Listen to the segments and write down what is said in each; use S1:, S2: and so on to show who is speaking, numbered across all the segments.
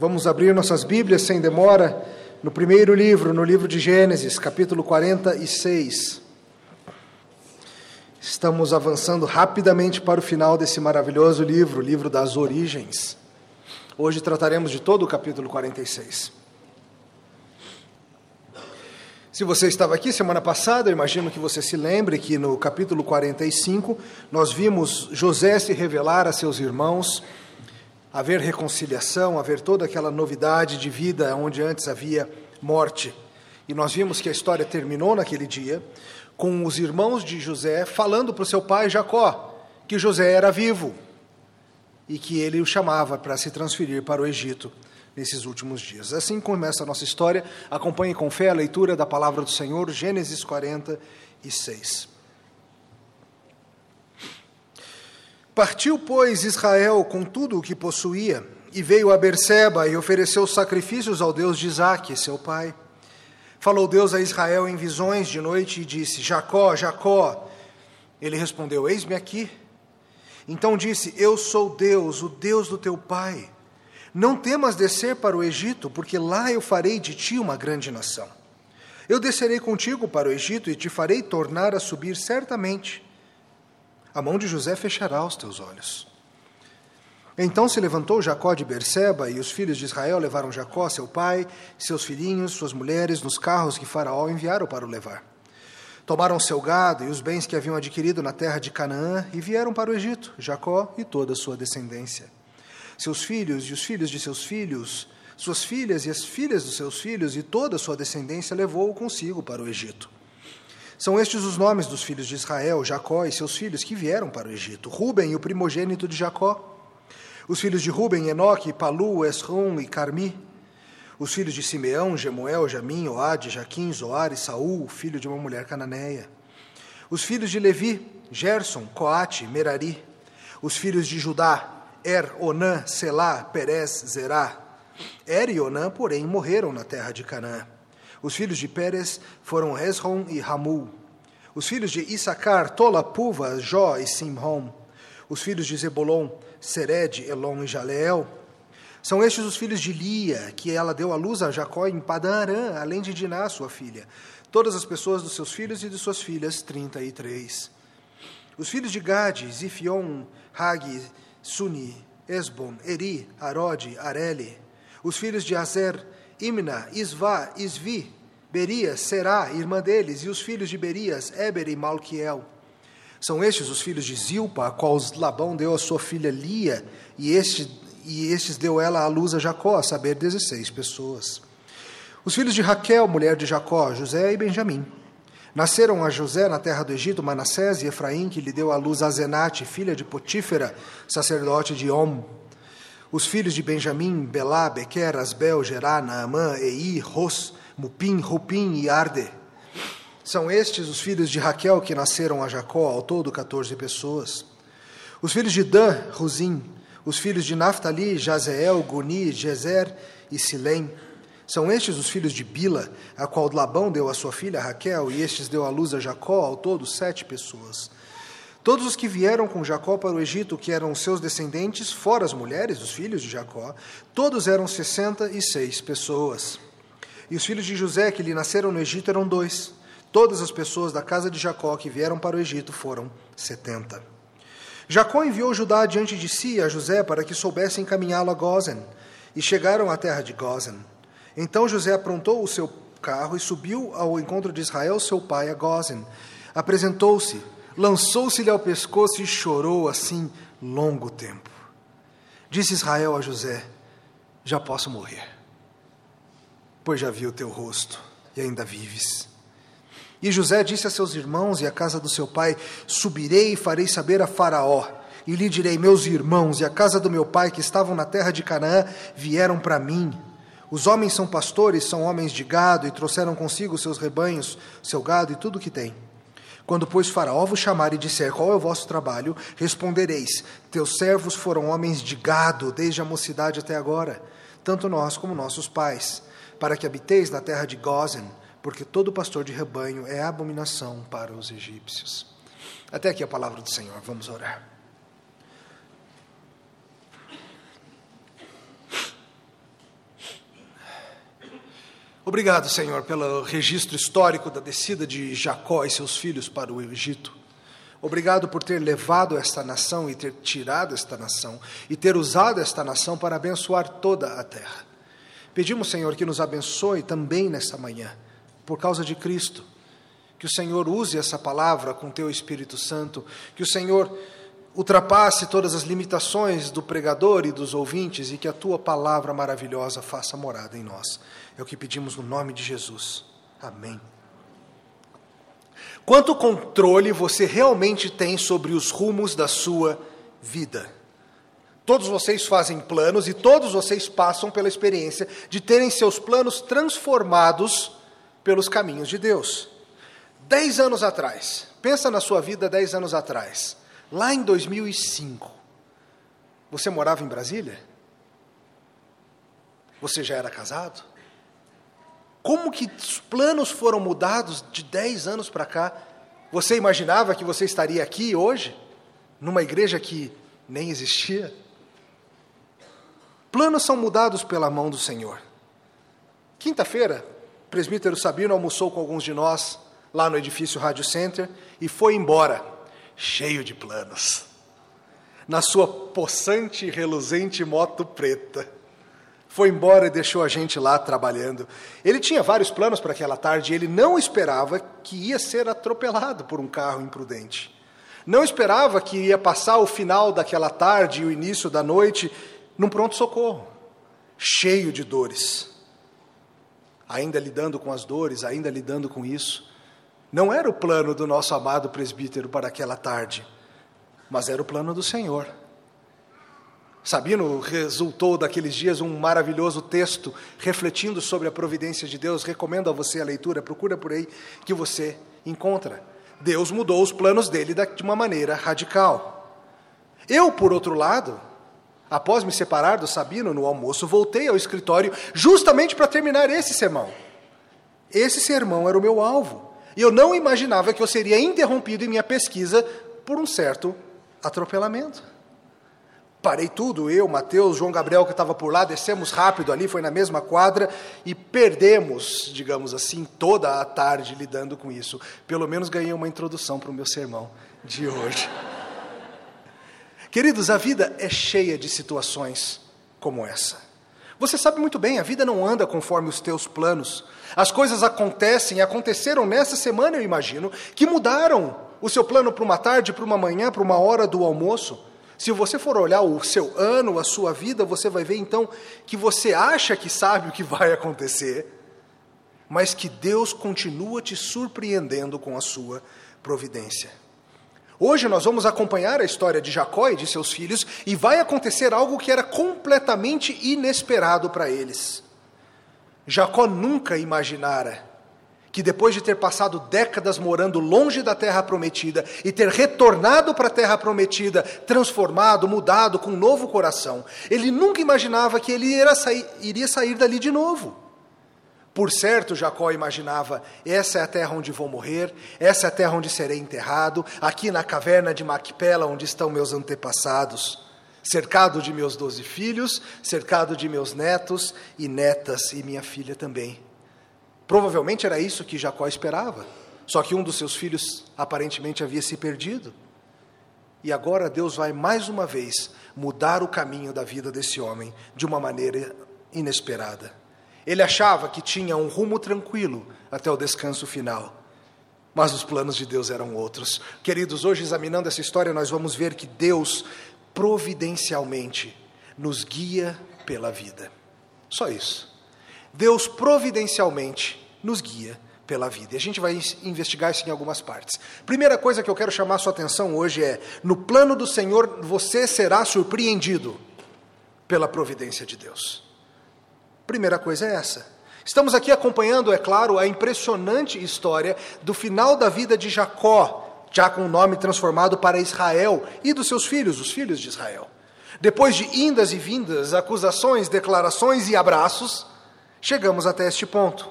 S1: Vamos abrir nossas Bíblias sem demora no primeiro livro, no livro de Gênesis, capítulo 46. Estamos avançando rapidamente para o final desse maravilhoso livro, o livro das origens. Hoje trataremos de todo o capítulo 46. Se você estava aqui semana passada, eu imagino que você se lembre que no capítulo 45 nós vimos José se revelar a seus irmãos, haver reconciliação, haver toda aquela novidade de vida onde antes havia morte. E nós vimos que a história terminou naquele dia com os irmãos de José falando para o seu pai Jacó que José era vivo e que ele o chamava para se transferir para o Egito nesses últimos dias. Assim começa a nossa história. Acompanhe com fé a leitura da palavra do Senhor, Gênesis 46. Partiu, pois, Israel com tudo o que possuía, e veio a Berseba e ofereceu sacrifícios ao Deus de Isaque, seu pai. Falou Deus a Israel em visões de noite e disse: Jacó, Jacó. Ele respondeu: Eis-me aqui. Então disse: Eu sou Deus, o Deus do teu pai. Não temas descer para o Egito, porque lá eu farei de ti uma grande nação. Eu descerei contigo para o Egito e te farei tornar a subir certamente. A mão de José fechará os teus olhos. Então se levantou Jacó de Berseba, e os filhos de Israel levaram Jacó, seu pai, seus filhinhos, suas mulheres, nos carros que Faraó enviaram para o levar. Tomaram seu gado e os bens que haviam adquirido na terra de Canaã e vieram para o Egito, Jacó e toda a sua descendência seus filhos e os filhos de seus filhos, suas filhas e as filhas dos seus filhos, e toda a sua descendência levou-o consigo para o Egito. São estes os nomes dos filhos de Israel, Jacó e seus filhos que vieram para o Egito: Ruben, o primogênito de Jacó. Os filhos de Ruben, Enoque, Palu, Esrom e Carmi. Os filhos de Simeão, Gemuel, Jamim, Oade, Jaquim, Zoar e Saul, filho de uma mulher cananeia. Os filhos de Levi, Gerson, Coate, Merari. Os filhos de Judá, Er, Onã, Selá, Perez, Zerá. Er e Onã, porém, morreram na terra de Canaã. Os filhos de Pérez foram Hezron e Ramul. Os filhos de Issacar, Tola, Puva, Jó e Simrom. Os filhos de Zebulon, Sered, Elon e Jaleel. São estes os filhos de Lia, que ela deu à luz a Jacó em Padarã, além de Diná, sua filha. Todas as pessoas dos seus filhos e de suas filhas, trinta e três. Os filhos de Gade, Zifion, Hagi, Suni, Esbon, Eri, Arode, Areli. Os filhos de Azer, Imna, Isvá, Isvi, Berias, Será, irmã deles, e os filhos de Berias, Eber e Malquiel. São estes os filhos de Zilpa, a qual Labão deu a sua filha Lia, e, este, e estes deu ela à luz a Jacó, a saber, dezesseis pessoas. Os filhos de Raquel, mulher de Jacó, José e Benjamim. Nasceram a José na terra do Egito Manassés e Efraim, que lhe deu à luz a Zenate, filha de Potífera, sacerdote de Om. Os filhos de Benjamim, Belá, Bequer, Asbel, Gerá, Naamã, Ei, Ros, Mupim, Rupim e Arde. São estes os filhos de Raquel que nasceram a Jacó, ao todo 14 pessoas. Os filhos de Dan, Ruzim. Os filhos de Naphtali, Jazeel, Guni, Jezer e Silém. São estes os filhos de Bila, a qual Labão deu a sua filha Raquel, e estes deu à luz a Jacó, ao todo sete pessoas. Todos os que vieram com Jacó para o Egito, que eram seus descendentes, fora as mulheres, os filhos de Jacó, todos eram sessenta e seis pessoas. E os filhos de José, que lhe nasceram no Egito, eram dois. Todas as pessoas da casa de Jacó que vieram para o Egito foram setenta. Jacó enviou Judá diante de si a José para que soubesse encaminhá-lo a Gozen, e chegaram à terra de Gozen. Então José aprontou o seu carro e subiu ao encontro de Israel, seu pai, a Gozen. Apresentou-se, lançou-se-lhe ao pescoço e chorou assim longo tempo. Disse Israel a José: Já posso morrer, pois já vi o teu rosto e ainda vives. E José disse a seus irmãos e à casa do seu pai: Subirei e farei saber a Faraó, e lhe direi: Meus irmãos e a casa do meu pai que estavam na terra de Canaã vieram para mim os homens são pastores, são homens de gado, e trouxeram consigo seus rebanhos, seu gado e tudo o que têm. Quando, pois, Faraó vos chamar e disser qual é o vosso trabalho, respondereis: Teus servos foram homens de gado desde a mocidade até agora, tanto nós como nossos pais, para que habiteis na terra de Gozen, porque todo pastor de rebanho é abominação para os egípcios. Até aqui a palavra do Senhor, vamos orar. Obrigado, Senhor, pelo registro histórico da descida de Jacó e seus filhos para o Egito. Obrigado por ter levado esta nação e ter tirado esta nação e ter usado esta nação para abençoar toda a terra. Pedimos, Senhor, que nos abençoe também nesta manhã, por causa de Cristo. Que o Senhor use essa palavra com teu Espírito Santo, que o Senhor ultrapasse todas as limitações do pregador e dos ouvintes e que a tua palavra maravilhosa faça morada em nós. É o que pedimos no nome de Jesus. Amém. Quanto controle você realmente tem sobre os rumos da sua vida? Todos vocês fazem planos e todos vocês passam pela experiência de terem seus planos transformados pelos caminhos de Deus. Dez anos atrás, pensa na sua vida dez anos atrás. Lá em 2005, você morava em Brasília? Você já era casado? Como que os planos foram mudados de 10 anos para cá? Você imaginava que você estaria aqui hoje, numa igreja que nem existia? Planos são mudados pela mão do Senhor. Quinta-feira, o presbítero Sabino almoçou com alguns de nós lá no edifício Rádio Center e foi embora cheio de planos, na sua possante e reluzente moto preta. Foi embora e deixou a gente lá trabalhando. Ele tinha vários planos para aquela tarde e ele não esperava que ia ser atropelado por um carro imprudente. Não esperava que ia passar o final daquela tarde e o início da noite num pronto-socorro, cheio de dores. Ainda lidando com as dores, ainda lidando com isso. Não era o plano do nosso amado presbítero para aquela tarde, mas era o plano do Senhor. Sabino resultou daqueles dias um maravilhoso texto refletindo sobre a providência de Deus. Recomendo a você a leitura, procura por aí que você encontra. Deus mudou os planos dele de uma maneira radical. Eu, por outro lado, após me separar do Sabino no almoço, voltei ao escritório justamente para terminar esse sermão. Esse sermão era o meu alvo. E eu não imaginava que eu seria interrompido em minha pesquisa por um certo atropelamento. Parei tudo, eu, Mateus, João Gabriel, que estava por lá, descemos rápido ali, foi na mesma quadra e perdemos, digamos assim, toda a tarde lidando com isso. Pelo menos ganhei uma introdução para o meu sermão de hoje. Queridos, a vida é cheia de situações como essa. Você sabe muito bem, a vida não anda conforme os teus planos. As coisas acontecem, aconteceram nessa semana, eu imagino, que mudaram o seu plano para uma tarde, para uma manhã, para uma hora do almoço. Se você for olhar o seu ano, a sua vida, você vai ver então que você acha que sabe o que vai acontecer, mas que Deus continua te surpreendendo com a sua providência. Hoje nós vamos acompanhar a história de Jacó e de seus filhos e vai acontecer algo que era completamente inesperado para eles. Jacó nunca imaginara que depois de ter passado décadas morando longe da terra prometida e ter retornado para a terra prometida, transformado, mudado, com um novo coração, ele nunca imaginava que ele sair, iria sair dali de novo. Por certo, Jacó imaginava: essa é a terra onde vou morrer, essa é a terra onde serei enterrado, aqui na caverna de Macpela, onde estão meus antepassados, cercado de meus doze filhos, cercado de meus netos e netas, e minha filha também. Provavelmente era isso que Jacó esperava, só que um dos seus filhos aparentemente havia se perdido. E agora Deus vai mais uma vez mudar o caminho da vida desse homem de uma maneira inesperada. Ele achava que tinha um rumo tranquilo até o descanso final. Mas os planos de Deus eram outros. Queridos, hoje examinando essa história, nós vamos ver que Deus providencialmente nos guia pela vida. Só isso. Deus providencialmente nos guia pela vida. E a gente vai investigar isso em algumas partes. Primeira coisa que eu quero chamar a sua atenção hoje é: no plano do Senhor você será surpreendido pela providência de Deus. Primeira coisa é essa. Estamos aqui acompanhando, é claro, a impressionante história do final da vida de Jacó, já com o nome transformado para Israel, e dos seus filhos, os filhos de Israel. Depois de indas e vindas, acusações, declarações e abraços, chegamos até este ponto.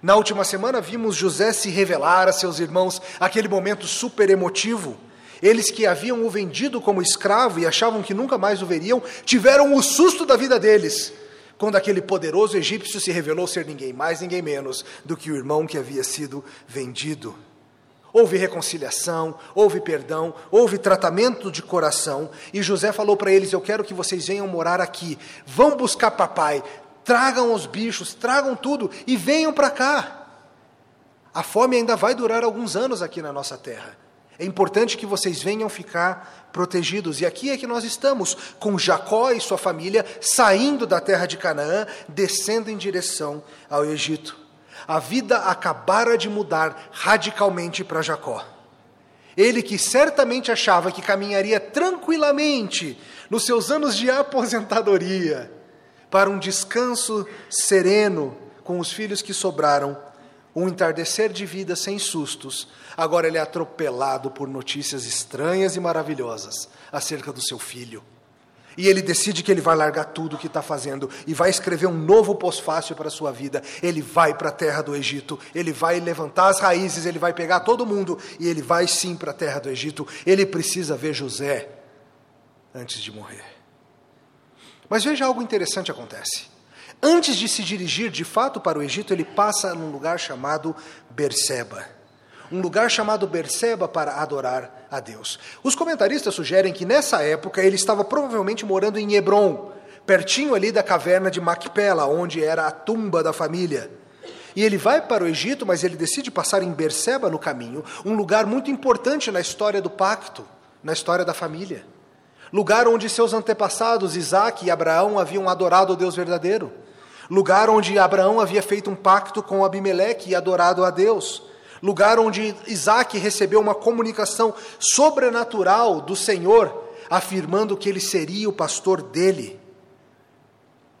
S1: Na última semana vimos José se revelar a seus irmãos, aquele momento super emotivo. Eles que haviam o vendido como escravo e achavam que nunca mais o veriam, tiveram o susto da vida deles quando aquele poderoso egípcio se revelou ser ninguém mais, ninguém menos do que o irmão que havia sido vendido. Houve reconciliação, houve perdão, houve tratamento de coração, e José falou para eles: Eu quero que vocês venham morar aqui, vão buscar papai, tragam os bichos, tragam tudo e venham para cá. A fome ainda vai durar alguns anos aqui na nossa terra. É importante que vocês venham ficar protegidos. E aqui é que nós estamos, com Jacó e sua família saindo da terra de Canaã, descendo em direção ao Egito. A vida acabara de mudar radicalmente para Jacó. Ele que certamente achava que caminharia tranquilamente nos seus anos de aposentadoria para um descanso sereno com os filhos que sobraram, um entardecer de vida sem sustos, agora ele é atropelado por notícias estranhas e maravilhosas acerca do seu filho. E ele decide que ele vai largar tudo o que está fazendo e vai escrever um novo pós-fácil para a sua vida. Ele vai para a terra do Egito, ele vai levantar as raízes, ele vai pegar todo mundo e ele vai sim para a terra do Egito. Ele precisa ver José antes de morrer. Mas veja algo interessante acontece. Antes de se dirigir de fato para o Egito, ele passa num lugar chamado Berseba um lugar chamado Berseba para adorar a Deus. Os comentaristas sugerem que nessa época ele estava provavelmente morando em Hebron, pertinho ali da caverna de Macpela, onde era a tumba da família. E ele vai para o Egito, mas ele decide passar em Berseba no caminho, um lugar muito importante na história do pacto, na história da família. Lugar onde seus antepassados, Isaac e Abraão, haviam adorado o Deus verdadeiro. Lugar onde Abraão havia feito um pacto com Abimeleque e adorado a Deus lugar onde Isaac recebeu uma comunicação sobrenatural do Senhor, afirmando que ele seria o pastor dele.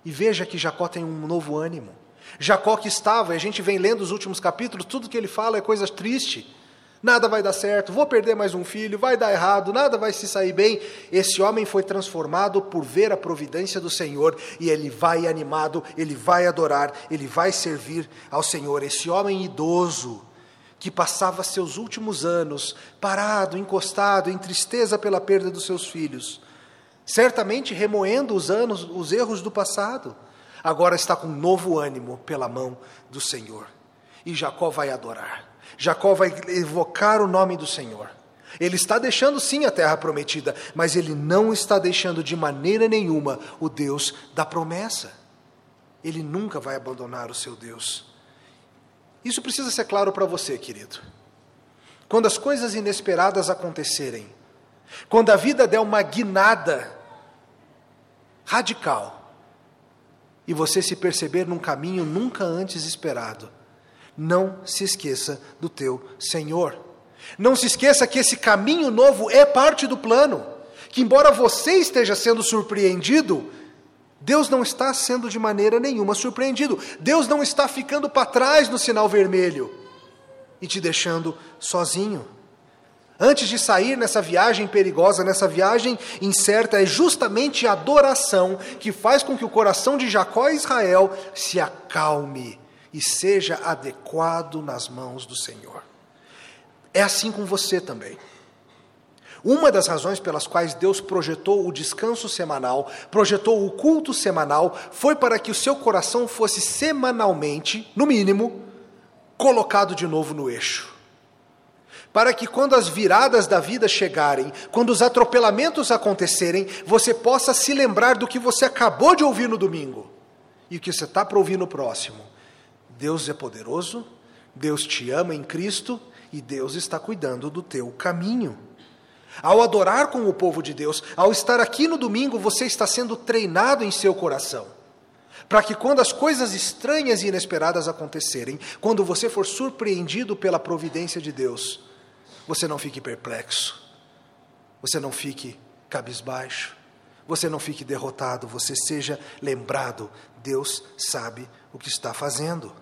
S1: E veja que Jacó tem um novo ânimo. Jacó que estava, a gente vem lendo os últimos capítulos, tudo que ele fala é coisa triste. Nada vai dar certo, vou perder mais um filho, vai dar errado, nada vai se sair bem. Esse homem foi transformado por ver a providência do Senhor e ele vai animado, ele vai adorar, ele vai servir ao Senhor. Esse homem idoso, que passava seus últimos anos parado, encostado, em tristeza pela perda dos seus filhos, certamente remoendo os anos, os erros do passado, agora está com novo ânimo pela mão do Senhor. E Jacó vai adorar. Jacó vai evocar o nome do Senhor. Ele está deixando sim a terra prometida, mas ele não está deixando de maneira nenhuma o Deus da promessa. Ele nunca vai abandonar o seu Deus. Isso precisa ser claro para você, querido. Quando as coisas inesperadas acontecerem, quando a vida der uma guinada radical, e você se perceber num caminho nunca antes esperado, não se esqueça do teu Senhor. Não se esqueça que esse caminho novo é parte do plano, que embora você esteja sendo surpreendido, Deus não está sendo de maneira nenhuma surpreendido. Deus não está ficando para trás no sinal vermelho e te deixando sozinho. Antes de sair nessa viagem perigosa, nessa viagem incerta, é justamente a adoração que faz com que o coração de Jacó e Israel se acalme e seja adequado nas mãos do Senhor. É assim com você também. Uma das razões pelas quais Deus projetou o descanso semanal, projetou o culto semanal, foi para que o seu coração fosse semanalmente, no mínimo, colocado de novo no eixo. Para que quando as viradas da vida chegarem, quando os atropelamentos acontecerem, você possa se lembrar do que você acabou de ouvir no domingo e o que você está para ouvir no próximo. Deus é poderoso, Deus te ama em Cristo e Deus está cuidando do teu caminho. Ao adorar com o povo de Deus, ao estar aqui no domingo, você está sendo treinado em seu coração. Para que quando as coisas estranhas e inesperadas acontecerem, quando você for surpreendido pela providência de Deus, você não fique perplexo, você não fique cabisbaixo, você não fique derrotado, você seja lembrado: Deus sabe o que está fazendo.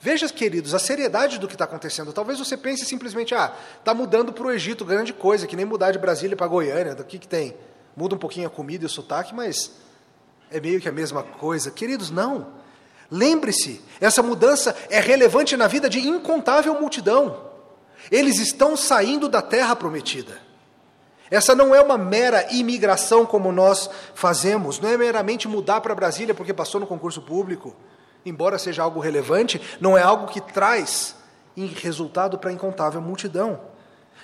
S1: Veja, queridos, a seriedade do que está acontecendo. Talvez você pense simplesmente, ah, está mudando para o Egito, grande coisa, que nem mudar de Brasília para Goiânia, do que, que tem? Muda um pouquinho a comida e o sotaque, mas é meio que a mesma coisa. Queridos, não. Lembre-se, essa mudança é relevante na vida de incontável multidão. Eles estão saindo da terra prometida. Essa não é uma mera imigração como nós fazemos, não é meramente mudar para Brasília porque passou no concurso público, embora seja algo relevante, não é algo que traz resultado para a incontável multidão.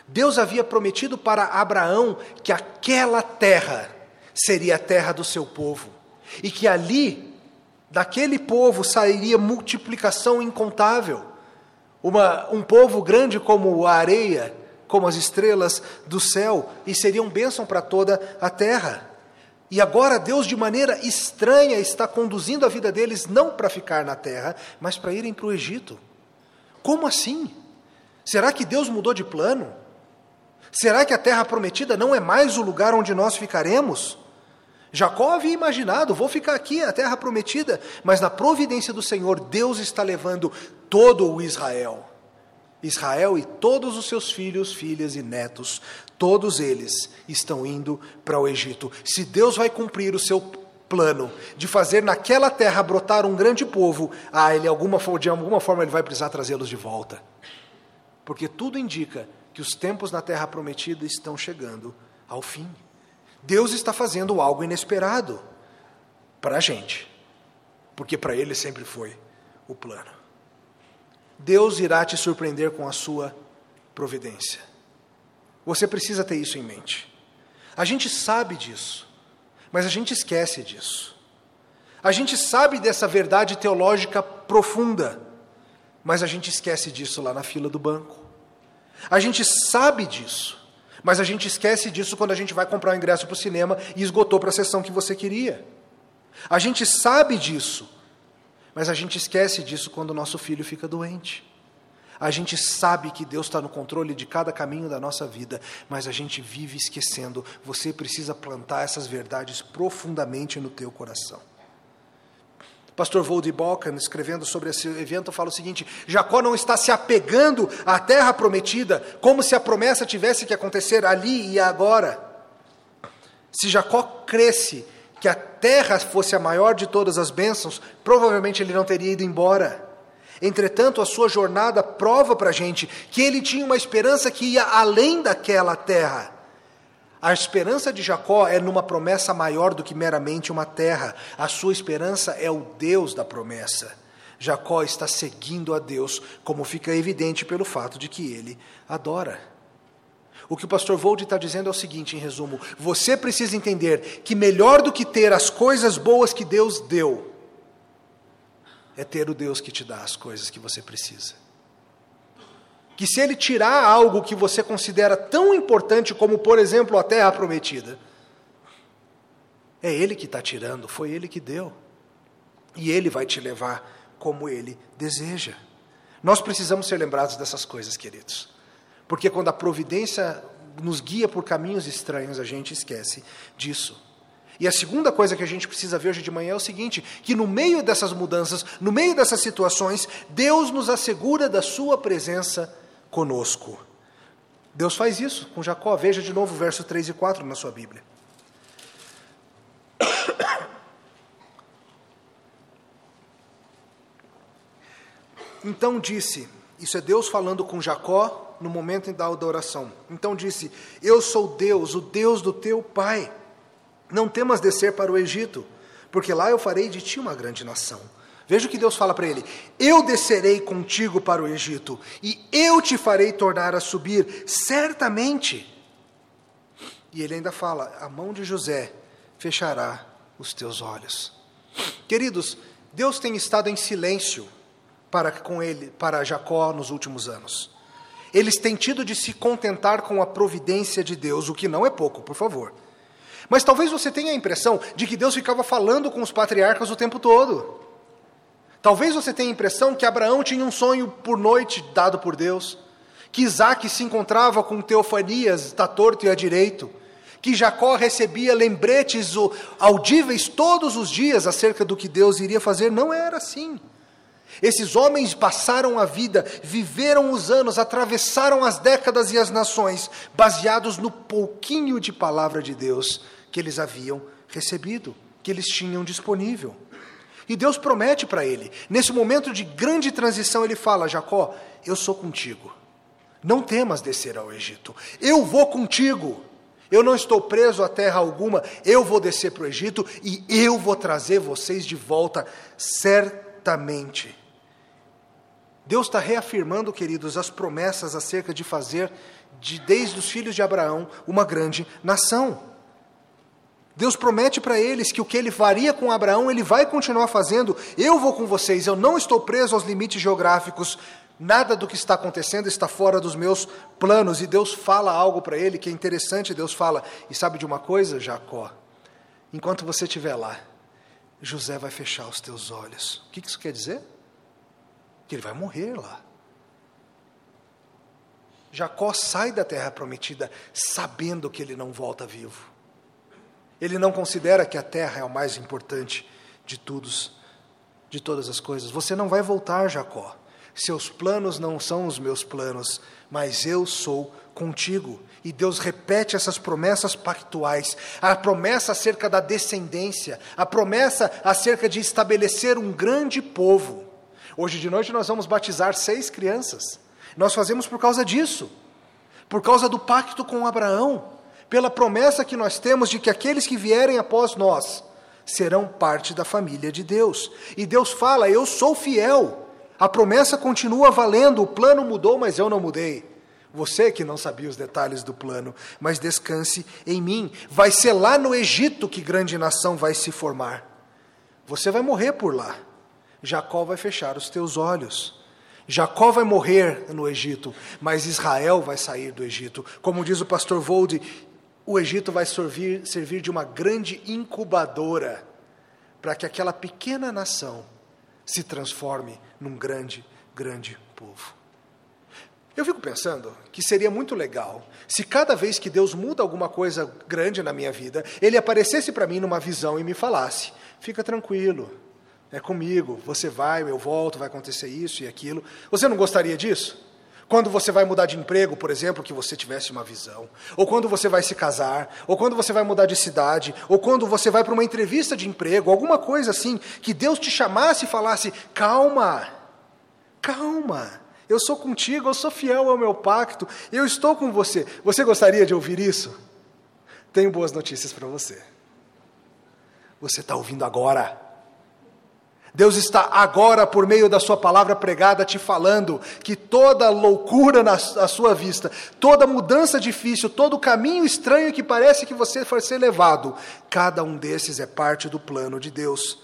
S1: Deus havia prometido para Abraão que aquela terra seria a terra do seu povo e que ali, daquele povo, sairia multiplicação incontável. Uma, um povo grande como a areia, como as estrelas do céu, e seriam bênção para toda a terra. E agora Deus, de maneira estranha, está conduzindo a vida deles não para ficar na terra, mas para irem para o Egito. Como assim? Será que Deus mudou de plano? Será que a terra prometida não é mais o lugar onde nós ficaremos? Jacó havia imaginado, vou ficar aqui, a terra prometida, mas na providência do Senhor, Deus está levando todo o Israel. Israel e todos os seus filhos, filhas e netos, todos eles estão indo para o Egito. Se Deus vai cumprir o seu plano de fazer naquela terra brotar um grande povo, ah, ele alguma, de alguma forma ele vai precisar trazê-los de volta. Porque tudo indica que os tempos na terra prometida estão chegando ao fim. Deus está fazendo algo inesperado para a gente, porque para ele sempre foi o plano. Deus irá te surpreender com a sua providência. Você precisa ter isso em mente. A gente sabe disso, mas a gente esquece disso. A gente sabe dessa verdade teológica profunda, mas a gente esquece disso lá na fila do banco. A gente sabe disso, mas a gente esquece disso quando a gente vai comprar o um ingresso para o cinema e esgotou para a sessão que você queria. A gente sabe disso, mas a gente esquece disso quando o nosso filho fica doente. A gente sabe que Deus está no controle de cada caminho da nossa vida, mas a gente vive esquecendo. Você precisa plantar essas verdades profundamente no teu coração. Pastor Voldy Balkan, escrevendo sobre esse evento, fala o seguinte: Jacó não está se apegando à terra prometida, como se a promessa tivesse que acontecer ali e agora. Se Jacó cresce que a terra fosse a maior de todas as bênçãos, provavelmente ele não teria ido embora. Entretanto, a sua jornada prova para a gente que ele tinha uma esperança que ia além daquela terra. A esperança de Jacó é numa promessa maior do que meramente uma terra. A sua esperança é o Deus da promessa. Jacó está seguindo a Deus, como fica evidente pelo fato de que ele adora. O que o pastor Vold está dizendo é o seguinte, em resumo: você precisa entender que melhor do que ter as coisas boas que Deus deu, é ter o Deus que te dá as coisas que você precisa. Que se Ele tirar algo que você considera tão importante como, por exemplo, a terra prometida, é Ele que está tirando, foi Ele que deu. E Ele vai te levar como Ele deseja. Nós precisamos ser lembrados dessas coisas, queridos. Porque quando a providência nos guia por caminhos estranhos, a gente esquece disso. E a segunda coisa que a gente precisa ver hoje de manhã é o seguinte: que no meio dessas mudanças, no meio dessas situações, Deus nos assegura da Sua presença conosco. Deus faz isso com Jacó. Veja de novo o verso 3 e 4 na sua Bíblia. Então disse: Isso é Deus falando com Jacó no momento da adoração. Então disse: Eu sou Deus, o Deus do teu pai. Não temas descer para o Egito, porque lá eu farei de ti uma grande nação. Veja o que Deus fala para ele: Eu descerei contigo para o Egito, e eu te farei tornar a subir, certamente. E ele ainda fala: A mão de José fechará os teus olhos. Queridos, Deus tem estado em silêncio para com ele, para Jacó nos últimos anos. Eles têm tido de se contentar com a providência de Deus, o que não é pouco, por favor. Mas talvez você tenha a impressão de que Deus ficava falando com os patriarcas o tempo todo. Talvez você tenha a impressão que Abraão tinha um sonho por noite dado por Deus, que Isaac se encontrava com Teofanias, está torto e à direito, que Jacó recebia lembretes audíveis todos os dias acerca do que Deus iria fazer. Não era assim. Esses homens passaram a vida, viveram os anos, atravessaram as décadas e as nações, baseados no pouquinho de palavra de Deus que eles haviam recebido, que eles tinham disponível. E Deus promete para ele, nesse momento de grande transição, ele fala: Jacó, eu sou contigo. Não temas descer ao Egito. Eu vou contigo. Eu não estou preso a terra alguma, eu vou descer para o Egito e eu vou trazer vocês de volta, certamente. Deus está reafirmando, queridos, as promessas acerca de fazer, de, desde os filhos de Abraão, uma grande nação. Deus promete para eles que o que ele faria com Abraão, ele vai continuar fazendo. Eu vou com vocês, eu não estou preso aos limites geográficos Nada do que está acontecendo está fora dos meus planos. E Deus fala algo para ele que é interessante. Deus fala: E sabe de uma coisa, Jacó? Enquanto você estiver lá, José vai fechar os teus olhos. O que isso quer dizer? Que ele vai morrer lá. Jacó sai da terra prometida sabendo que ele não volta vivo. Ele não considera que a terra é o mais importante de todos, de todas as coisas. Você não vai voltar, Jacó. Seus planos não são os meus planos, mas eu sou contigo. E Deus repete essas promessas pactuais, a promessa acerca da descendência, a promessa acerca de estabelecer um grande povo. Hoje de noite nós vamos batizar seis crianças. Nós fazemos por causa disso, por causa do pacto com Abraão, pela promessa que nós temos de que aqueles que vierem após nós serão parte da família de Deus. E Deus fala: Eu sou fiel a promessa continua valendo, o plano mudou, mas eu não mudei. Você que não sabia os detalhes do plano, mas descanse em mim. Vai ser lá no Egito que grande nação vai se formar. Você vai morrer por lá. Jacó vai fechar os teus olhos. Jacó vai morrer no Egito, mas Israel vai sair do Egito. Como diz o pastor Volde, o Egito vai servir, servir de uma grande incubadora para que aquela pequena nação se transforme num grande, grande povo. Eu fico pensando que seria muito legal se cada vez que Deus muda alguma coisa grande na minha vida, Ele aparecesse para mim numa visão e me falasse: fica tranquilo, é comigo, você vai, eu volto, vai acontecer isso e aquilo. Você não gostaria disso? Quando você vai mudar de emprego, por exemplo, que você tivesse uma visão. Ou quando você vai se casar. Ou quando você vai mudar de cidade. Ou quando você vai para uma entrevista de emprego. Alguma coisa assim. Que Deus te chamasse e falasse: calma, calma. Eu sou contigo, eu sou fiel ao meu pacto. Eu estou com você. Você gostaria de ouvir isso? Tenho boas notícias para você. Você está ouvindo agora. Deus está agora, por meio da Sua palavra pregada, te falando que toda loucura na, sua vista, toda mudança difícil, todo caminho estranho que parece que você vai ser levado, cada um desses é parte do plano de Deus.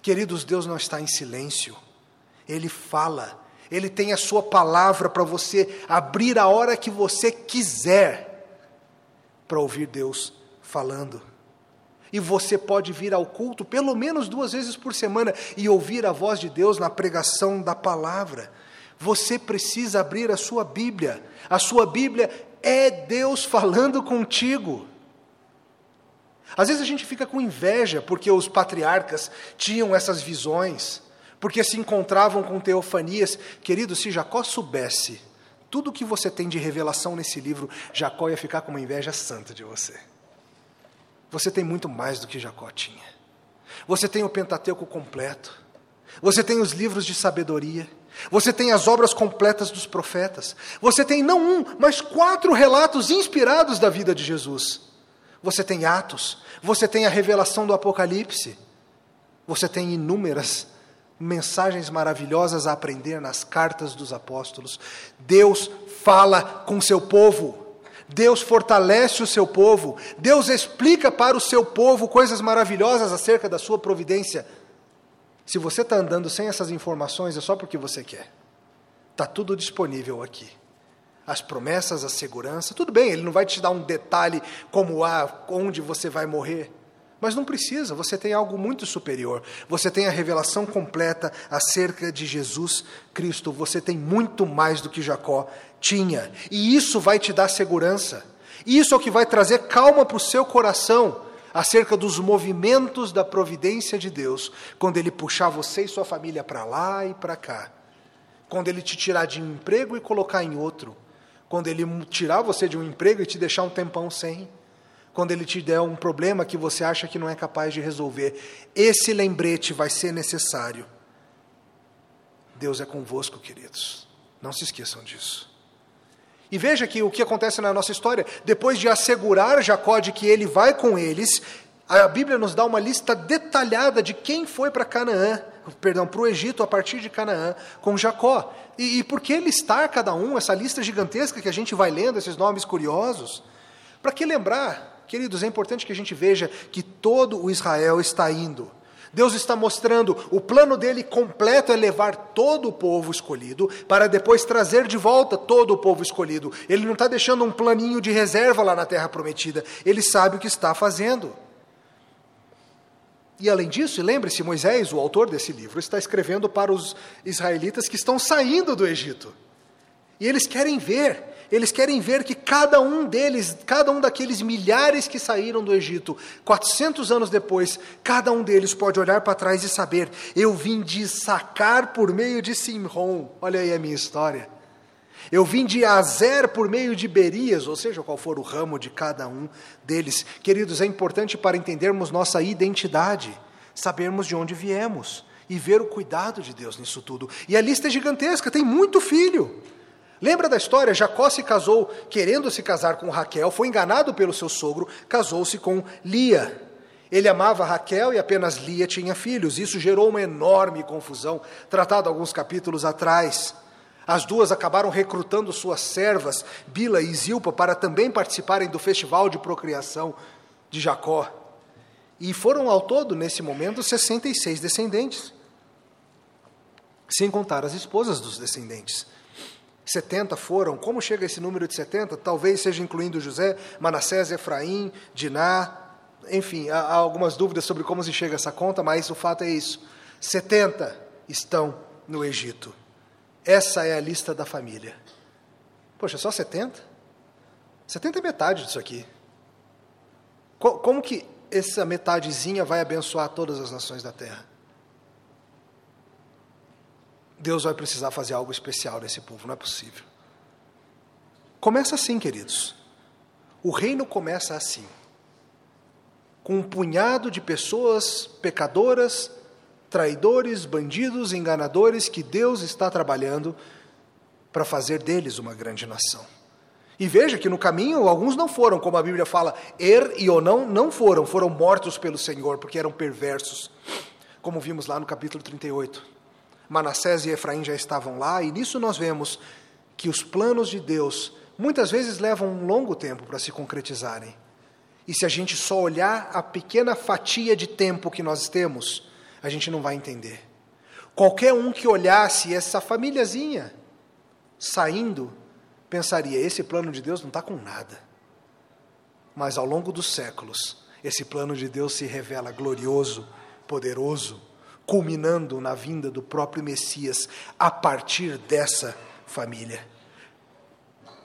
S1: Queridos, Deus não está em silêncio, Ele fala, Ele tem a Sua palavra para você abrir a hora que você quiser para ouvir Deus falando. E você pode vir ao culto pelo menos duas vezes por semana e ouvir a voz de Deus na pregação da palavra. Você precisa abrir a sua Bíblia. A sua Bíblia é Deus falando contigo. Às vezes a gente fica com inveja porque os patriarcas tinham essas visões, porque se encontravam com teofanias. Querido, se Jacó soubesse tudo o que você tem de revelação nesse livro, Jacó ia ficar com uma inveja santa de você. Você tem muito mais do que Jacó tinha. Você tem o Pentateuco completo. Você tem os livros de sabedoria. Você tem as obras completas dos profetas. Você tem não um, mas quatro relatos inspirados da vida de Jesus. Você tem Atos. Você tem a revelação do Apocalipse. Você tem inúmeras mensagens maravilhosas a aprender nas cartas dos apóstolos. Deus fala com seu povo. Deus fortalece o seu povo, Deus explica para o seu povo coisas maravilhosas acerca da sua providência. Se você está andando sem essas informações, é só porque você quer. Está tudo disponível aqui. As promessas, a segurança, tudo bem, ele não vai te dar um detalhe como ah, onde você vai morrer. Mas não precisa, você tem algo muito superior. Você tem a revelação completa acerca de Jesus Cristo. Você tem muito mais do que Jacó tinha. E isso vai te dar segurança. Isso é o que vai trazer calma para o seu coração acerca dos movimentos da providência de Deus, quando Ele puxar você e sua família para lá e para cá. Quando Ele te tirar de um emprego e colocar em outro. Quando Ele tirar você de um emprego e te deixar um tempão sem quando ele te der um problema que você acha que não é capaz de resolver. Esse lembrete vai ser necessário. Deus é convosco, queridos. Não se esqueçam disso. E veja que o que acontece na nossa história, depois de assegurar Jacó de que ele vai com eles, a Bíblia nos dá uma lista detalhada de quem foi para Canaã, perdão, para o Egito a partir de Canaã com Jacó. E, e por que listar cada um, essa lista gigantesca que a gente vai lendo, esses nomes curiosos? Para que lembrar, queridos, é importante que a gente veja que todo o Israel está indo. Deus está mostrando o plano dele completo é levar todo o povo escolhido para depois trazer de volta todo o povo escolhido. Ele não está deixando um planinho de reserva lá na terra prometida. Ele sabe o que está fazendo. E além disso, lembre-se, Moisés, o autor desse livro, está escrevendo para os israelitas que estão saindo do Egito. E eles querem ver eles querem ver que cada um deles, cada um daqueles milhares que saíram do Egito, 400 anos depois, cada um deles pode olhar para trás e saber: eu vim de sacar por meio de Simron. Olha aí a minha história. Eu vim de Azer por meio de Berias, ou seja, qual for o ramo de cada um deles. Queridos, é importante para entendermos nossa identidade, sabermos de onde viemos e ver o cuidado de Deus nisso tudo. E a lista é gigantesca, tem muito filho. Lembra da história? Jacó se casou querendo se casar com Raquel, foi enganado pelo seu sogro, casou-se com Lia. Ele amava Raquel e apenas Lia tinha filhos. Isso gerou uma enorme confusão, tratado alguns capítulos atrás. As duas acabaram recrutando suas servas, Bila e Zilpa, para também participarem do festival de procriação de Jacó. E foram ao todo, nesse momento, 66 descendentes, sem contar as esposas dos descendentes. 70 foram. Como chega esse número de 70? Talvez seja incluindo José, Manassés, Efraim, Diná. Enfim, há, algumas dúvidas sobre como se chega a essa conta, mas o fato é isso. 70 estão no Egito. Essa é a lista da família. Poxa, só 70? 70 é metade disso aqui. Como que essa metadezinha vai abençoar todas as nações da terra? Deus vai precisar fazer algo especial nesse povo, não é possível. Começa assim, queridos. O reino começa assim. Com um punhado de pessoas pecadoras, traidores, bandidos, enganadores que Deus está trabalhando para fazer deles uma grande nação. E veja que no caminho alguns não foram, como a Bíblia fala, Er e Onão não foram, foram mortos pelo Senhor, porque eram perversos, como vimos lá no capítulo 38. Manassés e Efraim já estavam lá, e nisso nós vemos que os planos de Deus muitas vezes levam um longo tempo para se concretizarem. E se a gente só olhar a pequena fatia de tempo que nós temos, a gente não vai entender. Qualquer um que olhasse essa famíliazinha saindo, pensaria: esse plano de Deus não está com nada. Mas ao longo dos séculos, esse plano de Deus se revela glorioso, poderoso, culminando na vinda do próprio Messias a partir dessa família.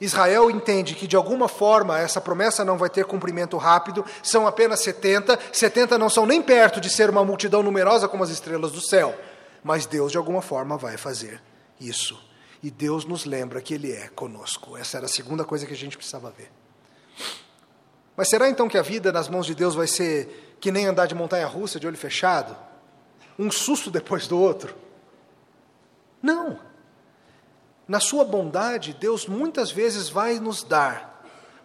S1: Israel entende que de alguma forma essa promessa não vai ter cumprimento rápido, são apenas 70, 70 não são nem perto de ser uma multidão numerosa como as estrelas do céu, mas Deus de alguma forma vai fazer isso. E Deus nos lembra que Ele é conosco. Essa era a segunda coisa que a gente precisava ver. Mas será então que a vida nas mãos de Deus vai ser que nem andar de montanha russa de olho fechado? Um susto depois do outro. Não. Na sua bondade, Deus muitas vezes vai nos dar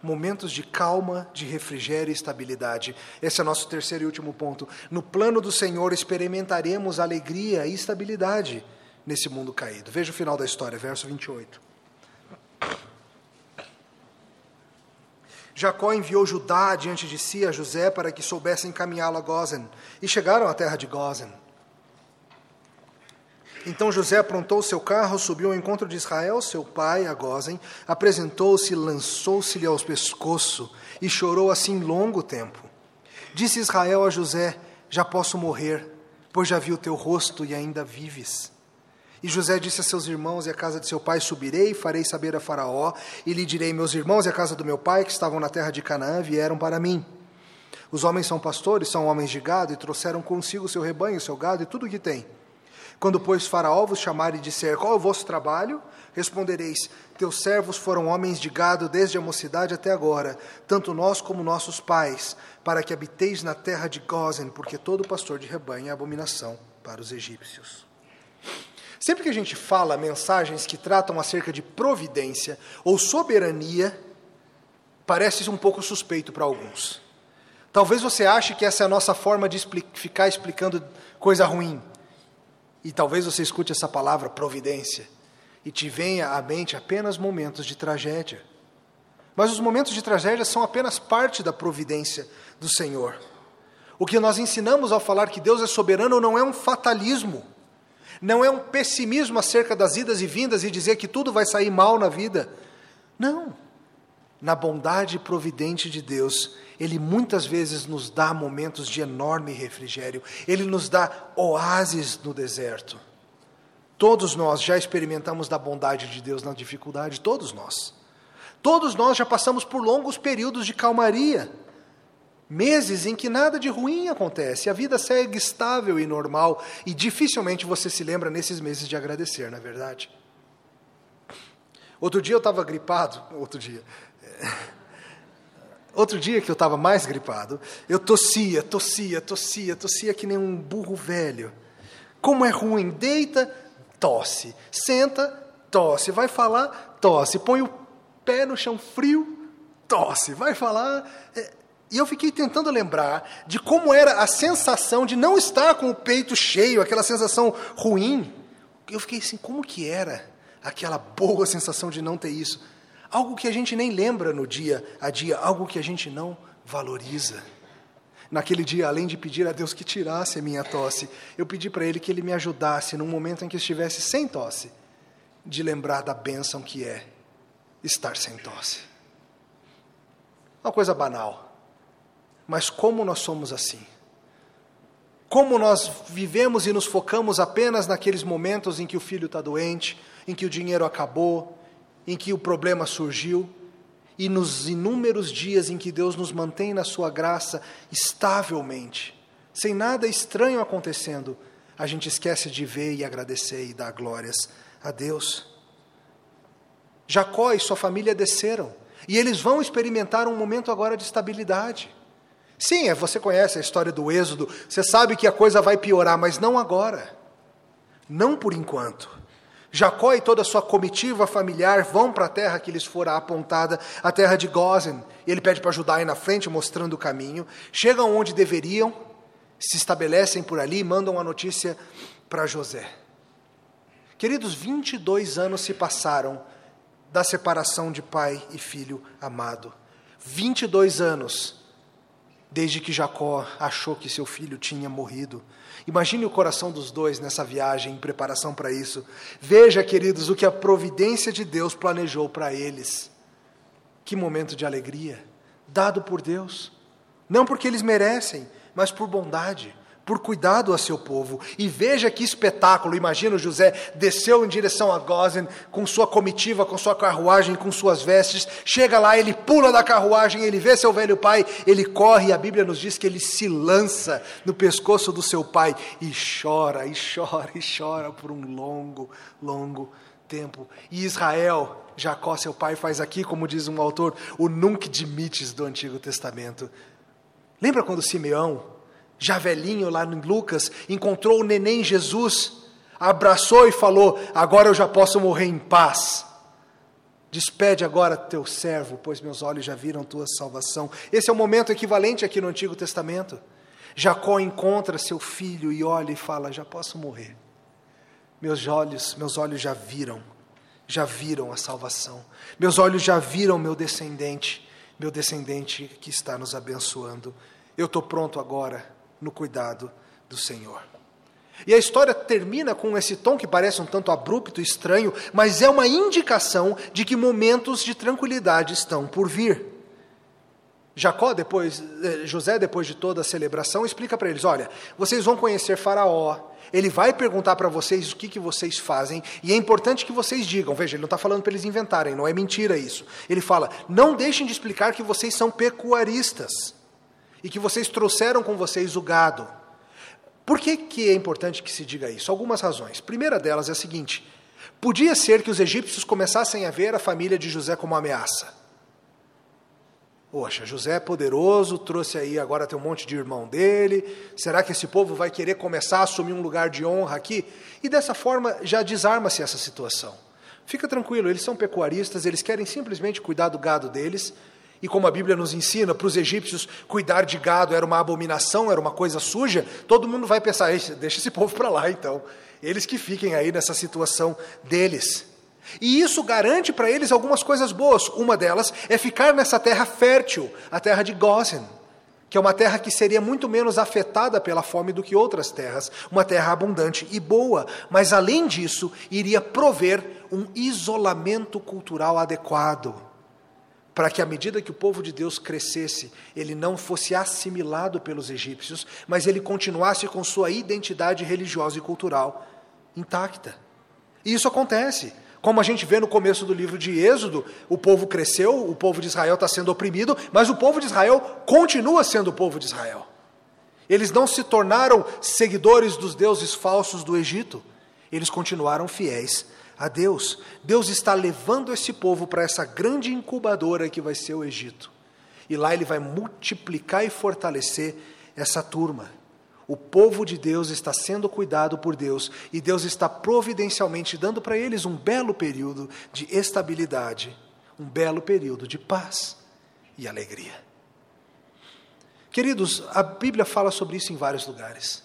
S1: momentos de calma, de refrigério e estabilidade. Esse é nosso terceiro e último ponto. No plano do Senhor experimentaremos alegria e estabilidade nesse mundo caído. Veja o final da história, verso 28. Jacó enviou Judá diante de si a José para que soubessem encaminhá-lo a Gozen, e chegaram à terra de Gozen. Então José aprontou seu carro, subiu ao encontro de Israel, seu pai, a Gozen, apresentou-se, lançou-se-lhe aos pescoço e chorou assim longo tempo. Disse Israel a José: Já posso morrer, pois já vi o teu rosto e ainda vives. E José disse a seus irmãos e à casa de seu pai: Subirei e farei saber a Faraó, e lhe direi: Meus irmãos e a casa do meu pai, que estavam na terra de Canaã, vieram para mim. Os homens são pastores, são homens de gado, e trouxeram consigo seu rebanho, seu gado e tudo o que têm. Quando, pois, Faraó vos chamar e disser: Qual é o vosso trabalho? Respondereis: Teus servos foram homens de gado desde a mocidade até agora, tanto nós como nossos pais, para que habiteis na terra de Gozen, porque todo pastor de rebanho é abominação para os egípcios. Sempre que a gente fala mensagens que tratam acerca de providência ou soberania, parece um pouco suspeito para alguns. Talvez você ache que essa é a nossa forma de ficar explicando coisa ruim. E talvez você escute essa palavra providência e te venha à mente apenas momentos de tragédia. Mas os momentos de tragédia são apenas parte da providência do Senhor. O que nós ensinamos ao falar que Deus é soberano não é um fatalismo, não é um pessimismo acerca das idas e vindas e dizer que tudo vai sair mal na vida. Não. Na bondade providente de Deus, Ele muitas vezes nos dá momentos de enorme refrigério, Ele nos dá oásis no deserto. Todos nós já experimentamos da bondade de Deus na dificuldade, todos nós. Todos nós já passamos por longos períodos de calmaria, meses em que nada de ruim acontece, a vida segue estável e normal, e dificilmente você se lembra nesses meses de agradecer, não é verdade? Outro dia eu estava gripado, outro dia, Outro dia que eu estava mais gripado, eu tossia, tossia, tossia, tossia que nem um burro velho. Como é ruim, deita, tosse, senta, tosse, vai falar, tosse, põe o pé no chão frio, tosse, vai falar. É... E eu fiquei tentando lembrar de como era a sensação de não estar com o peito cheio, aquela sensação ruim. Eu fiquei assim, como que era aquela boa sensação de não ter isso? Algo que a gente nem lembra no dia a dia, algo que a gente não valoriza. Naquele dia, além de pedir a Deus que tirasse a minha tosse, eu pedi para Ele que Ele me ajudasse, num momento em que estivesse sem tosse, de lembrar da bênção que é estar sem tosse. Uma coisa banal, mas como nós somos assim? Como nós vivemos e nos focamos apenas naqueles momentos em que o filho está doente, em que o dinheiro acabou, em que o problema surgiu e nos inúmeros dias em que Deus nos mantém na sua graça estavelmente, sem nada estranho acontecendo, a gente esquece de ver e agradecer e dar glórias a Deus. Jacó e sua família desceram e eles vão experimentar um momento agora de estabilidade. Sim, é, você conhece a história do Êxodo, você sabe que a coisa vai piorar, mas não agora. Não por enquanto. Jacó e toda a sua comitiva familiar vão para a terra que lhes fora apontada, a terra de Gozen. Ele pede para ajudar aí na frente, mostrando o caminho. Chegam onde deveriam, se estabelecem por ali e mandam a notícia para José. Queridos, 22 anos se passaram da separação de pai e filho amado. 22 anos desde que Jacó achou que seu filho tinha morrido. Imagine o coração dos dois nessa viagem, em preparação para isso. Veja, queridos, o que a providência de Deus planejou para eles. Que momento de alegria, dado por Deus. Não porque eles merecem, mas por bondade por cuidado a seu povo. E veja que espetáculo! Imagina José desceu em direção a Gozen com sua comitiva, com sua carruagem, com suas vestes. Chega lá, ele pula da carruagem, ele vê seu velho pai, ele corre. E a Bíblia nos diz que ele se lança no pescoço do seu pai e chora, e chora, e chora por um longo, longo tempo. E Israel, Jacó, seu pai, faz aqui, como diz um autor, o nunc dimites do Antigo Testamento. Lembra quando Simeão já velhinho lá em Lucas, encontrou o neném Jesus, abraçou e falou: Agora eu já posso morrer em paz. Despede agora teu servo, pois meus olhos já viram tua salvação. Esse é o momento equivalente aqui no Antigo Testamento. Jacó encontra seu filho e olha e fala: Já posso morrer. Meus olhos, meus olhos já viram, já viram a salvação. Meus olhos já viram meu descendente, meu descendente que está nos abençoando. Eu estou pronto agora no cuidado do Senhor. E a história termina com esse tom que parece um tanto abrupto, estranho, mas é uma indicação de que momentos de tranquilidade estão por vir. Jacó, depois, eh, José, depois de toda a celebração, explica para eles: olha, vocês vão conhecer Faraó, ele vai perguntar para vocês o que, que vocês fazem, e é importante que vocês digam. Veja, ele não está falando para eles inventarem, não é mentira isso. Ele fala: não deixem de explicar que vocês são pecuaristas e que vocês trouxeram com vocês o gado. Por que, que é importante que se diga isso? Algumas razões. primeira delas é a seguinte: podia ser que os egípcios começassem a ver a família de José como uma ameaça. Poxa, José é poderoso, trouxe aí, agora tem um monte de irmão dele. Será que esse povo vai querer começar a assumir um lugar de honra aqui? E dessa forma já desarma-se essa situação. Fica tranquilo, eles são pecuaristas, eles querem simplesmente cuidar do gado deles. E como a Bíblia nos ensina, para os egípcios cuidar de gado era uma abominação, era uma coisa suja, todo mundo vai pensar, deixa esse povo para lá então. Eles que fiquem aí nessa situação deles. E isso garante para eles algumas coisas boas. Uma delas é ficar nessa terra fértil, a terra de Gosen, que é uma terra que seria muito menos afetada pela fome do que outras terras, uma terra abundante e boa, mas além disso, iria prover um isolamento cultural adequado, para que à medida que o povo de Deus crescesse, ele não fosse assimilado pelos egípcios, mas ele continuasse com sua identidade religiosa e cultural intacta. E isso acontece. Como a gente vê no começo do livro de Êxodo, o povo cresceu, o povo de Israel está sendo oprimido, mas o povo de Israel continua sendo o povo de Israel. Eles não se tornaram seguidores dos deuses falsos do Egito, eles continuaram fiéis a Deus. Deus está levando esse povo para essa grande incubadora que vai ser o Egito. E lá ele vai multiplicar e fortalecer essa turma. O povo de Deus está sendo cuidado por Deus e Deus está providencialmente dando para eles um belo período de estabilidade, um belo período de paz e alegria. Queridos, a Bíblia fala sobre isso em vários lugares.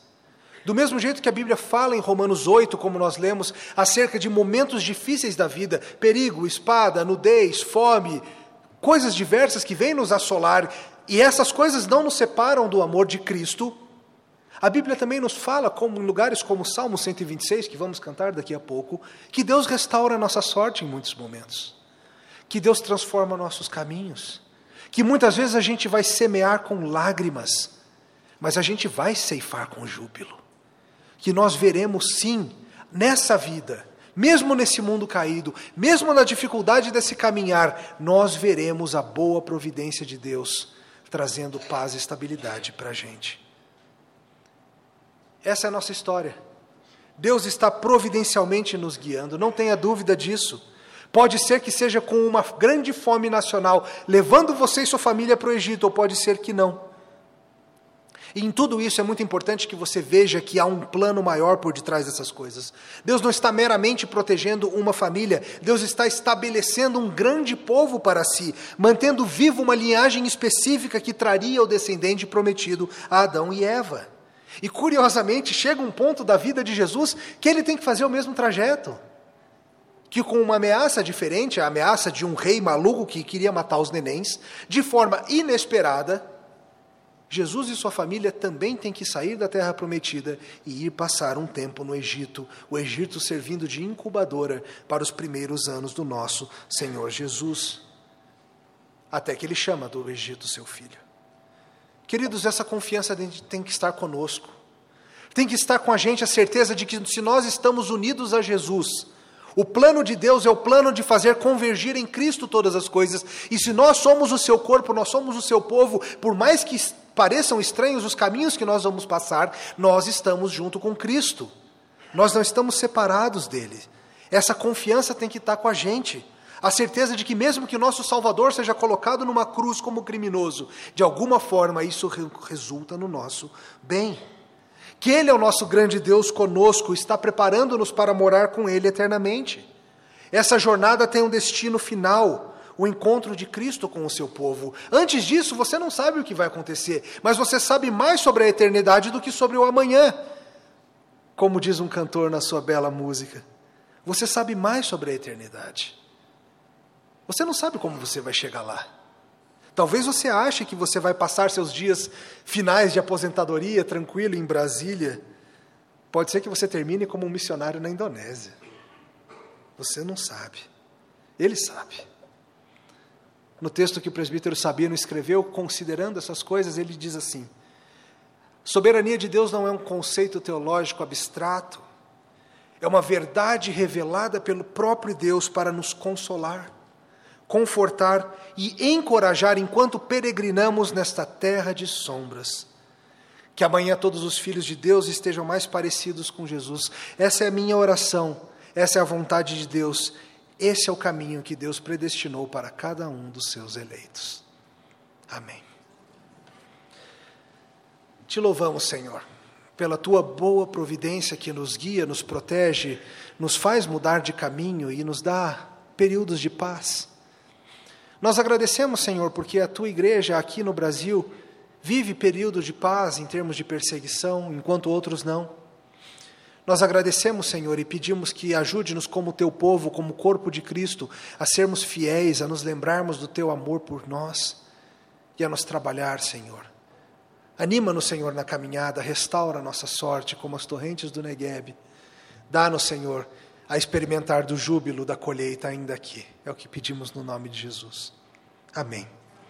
S1: Do mesmo jeito que a Bíblia fala em Romanos 8, como nós lemos, acerca de momentos difíceis da vida, perigo, espada, nudez, fome, coisas diversas que vêm nos assolar, e essas coisas não nos separam do amor de Cristo, a Bíblia também nos fala, como em lugares como o Salmo 126, que vamos cantar daqui a pouco, que Deus restaura a nossa sorte em muitos momentos, que Deus transforma nossos caminhos, que muitas vezes a gente vai semear com lágrimas, mas a gente vai ceifar com júbilo, que nós veremos sim, nessa vida, mesmo nesse mundo caído, mesmo na dificuldade desse caminhar, nós veremos a boa providência de Deus trazendo paz e estabilidade para a gente. Essa é a nossa história. Deus está providencialmente nos guiando, não tenha dúvida disso. Pode ser que seja com uma grande fome nacional, levando você e sua família para o Egito, ou pode ser que não. E em tudo isso é muito importante que você veja que há um plano maior por detrás dessas coisas. Deus não está meramente protegendo uma família, Deus está estabelecendo um grande povo para si, mantendo viva uma linhagem específica que traria o descendente prometido a Adão e Eva. E curiosamente, chega um ponto da vida de Jesus que ele tem que fazer o mesmo trajeto. Que com uma ameaça diferente, a ameaça de um rei maluco que queria matar os nenéns, de forma inesperada, Jesus e sua família também têm que sair da terra prometida e ir passar um tempo no Egito, o Egito servindo de incubadora para os primeiros anos do nosso Senhor Jesus. Até que ele chama do Egito seu filho. Queridos, essa confiança tem que estar conosco. Tem que estar com a gente a certeza de que se nós estamos unidos a Jesus, o plano de Deus é o plano de fazer convergir em Cristo todas as coisas. E se nós somos o seu corpo, nós somos o seu povo, por mais que pareçam estranhos os caminhos que nós vamos passar, nós estamos junto com Cristo. Nós não estamos separados dele. Essa confiança tem que estar com a gente a certeza de que, mesmo que o nosso Salvador seja colocado numa cruz como criminoso, de alguma forma isso resulta no nosso bem. Que Ele é o nosso grande Deus conosco, está preparando-nos para morar com Ele eternamente. Essa jornada tem um destino final, o encontro de Cristo com o seu povo. Antes disso, você não sabe o que vai acontecer, mas você sabe mais sobre a eternidade do que sobre o amanhã. Como diz um cantor na sua bela música, você sabe mais sobre a eternidade. Você não sabe como você vai chegar lá. Talvez você ache que você vai passar seus dias finais de aposentadoria tranquilo em Brasília. Pode ser que você termine como um missionário na Indonésia. Você não sabe. Ele sabe. No texto que o presbítero Sabino escreveu, considerando essas coisas, ele diz assim: Soberania de Deus não é um conceito teológico abstrato, é uma verdade revelada pelo próprio Deus para nos consolar confortar e encorajar enquanto peregrinamos nesta terra de sombras. Que amanhã todos os filhos de Deus estejam mais parecidos com Jesus. Essa é a minha oração, essa é a vontade de Deus, esse é o caminho que Deus predestinou para cada um dos seus eleitos. Amém. Te louvamos, Senhor, pela tua boa providência que nos guia, nos protege, nos faz mudar de caminho e nos dá períodos de paz. Nós agradecemos, Senhor, porque a tua igreja aqui no Brasil vive períodos de paz em termos de perseguição, enquanto outros não. Nós agradecemos, Senhor, e pedimos que ajude-nos como teu povo, como corpo de Cristo, a sermos fiéis, a nos lembrarmos do teu amor por nós e a nos trabalhar, Senhor. Anima-nos, Senhor, na caminhada, restaura a nossa sorte como as torrentes do Negueb. Dá-nos, Senhor, a experimentar do júbilo da colheita ainda aqui. É o que pedimos no nome de Jesus. Amém.